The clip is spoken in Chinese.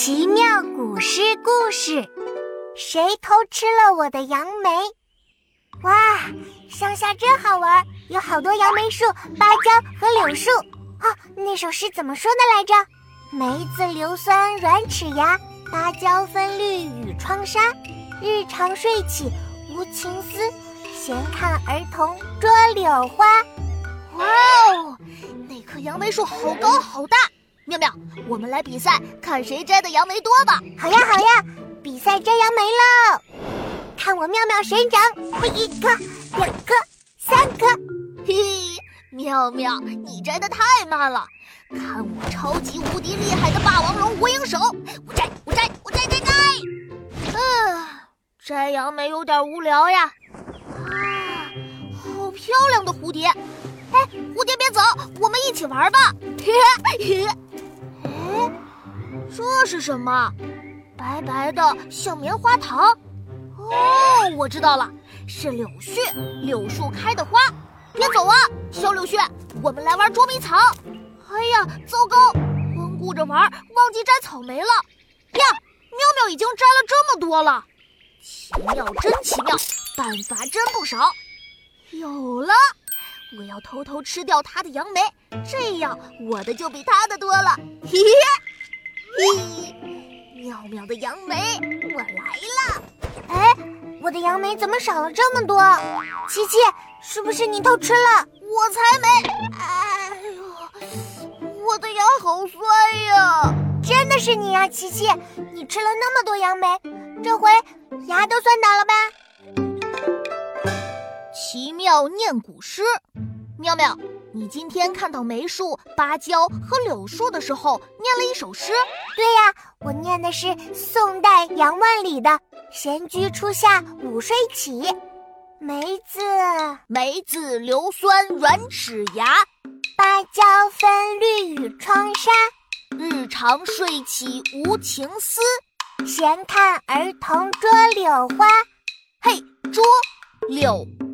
奇妙古诗故事：谁偷吃了我的杨梅？哇，乡下真好玩，有好多杨梅树、芭蕉和柳树。啊，那首诗怎么说的来着？梅子硫酸软齿牙，芭蕉分绿与窗纱。日长睡起无情思，闲看儿童捉柳花。哇哦，那棵杨梅树好高好大！妙妙，我们来比赛，看谁摘的杨梅多吧。好呀好呀，比赛摘杨梅喽！看我妙妙神掌，一颗、两颗、三颗。嘿嘿，妙妙，你摘的太慢了。看我超级无敌厉害的霸王龙无影手，我摘，我摘，我摘摘摘。嗯，摘杨梅有点无聊呀。啊，好漂亮的蝴蝶！哎，蝴蝶别走，我们一起玩吧。这是什么？白白的，像棉花糖。哦，我知道了，是柳絮，柳树开的花。别走啊，小柳絮，我们来玩捉迷藏。哎呀，糟糕，光顾着玩，忘记摘草莓了。呀，妙妙已经摘了这么多了，奇妙，真奇妙，办法真不少。有了，我要偷偷吃掉它的杨梅，这样我的就比它的多了。嘿嘿，妙的杨梅，我来了。哎，我的杨梅怎么少了这么多？琪琪，是不是你偷吃了？我才没！哎呦，我的牙好酸呀！真的是你呀，琪琪，你吃了那么多杨梅，这回牙都酸倒了吧？奇妙念古诗，妙妙，你今天看到梅树、芭蕉和柳树的时候，念了一首诗。对呀，我念的是宋代杨万里的。闲居初夏午睡起，梅子梅子硫酸软齿牙，芭蕉分绿与窗纱。日长睡起无情思，闲看儿童捉柳花。嘿，捉柳花。